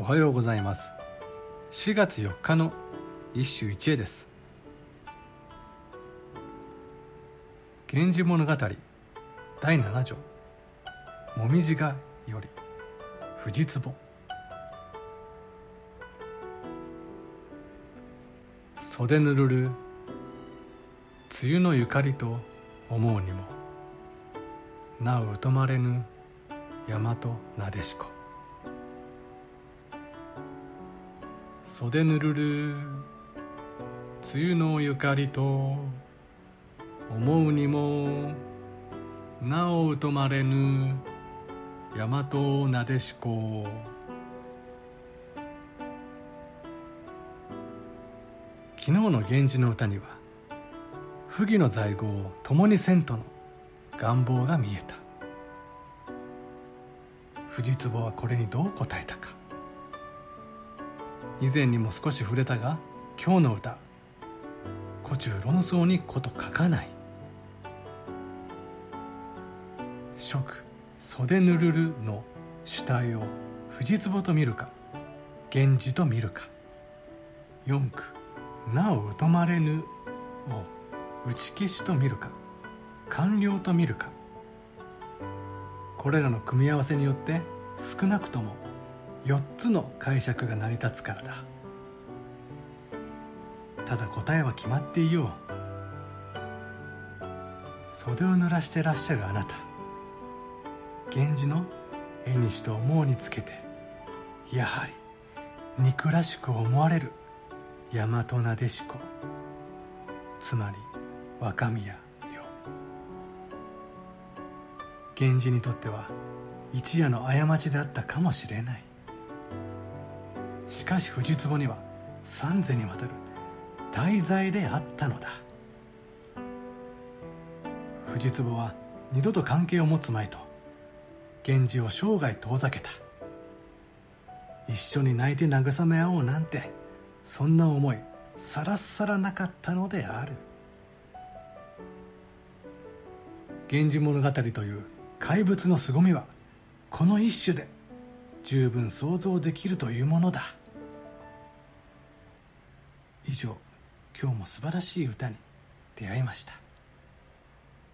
おはようございます。4月4日の一首一会です「源氏物語第7条もみじがより藤壺」袖ぬるる梅雨のゆかりと思うにもなお疎まれぬ大和なでしこ。袖ぬるる。梅雨のゆかりと思うにもなお疎まれぬ大和なでしこ。昨日の源氏の歌には不義の在郷を共にせんとの願望が見えた。藤壺はこれにどう答えたか。以前にも少し触れたが今日の歌「古中論争にこと書かない」「食袖ぬるる」の主体を藤壺と見るか。源氏と見るか。四句「なお疎まれぬ」を打ち消しと見るか。官僚と見るか。これらの組み合わせによって少なくとも4つの解釈が成り立つからだ。ただ答えは決まっていよう。袖を濡らしてらっしゃるあなた。源氏の縁西と思うにつけてやはり憎らしく思われる。大和なでしこつまり若宮よ。源氏にとっては一夜の過ちであったかもしれない。しかし藤壺には三世にわたる大罪であったのだ。藤壺は二度と関係を持つまいと源氏を生涯遠ざけた。一緒に泣いて慰め合おうなんてそんな思いさらさらなかったのである「源氏物語」という怪物の凄みはこの一種で十分想像できるというものだ。以上今日も素晴らしい歌に出会いました。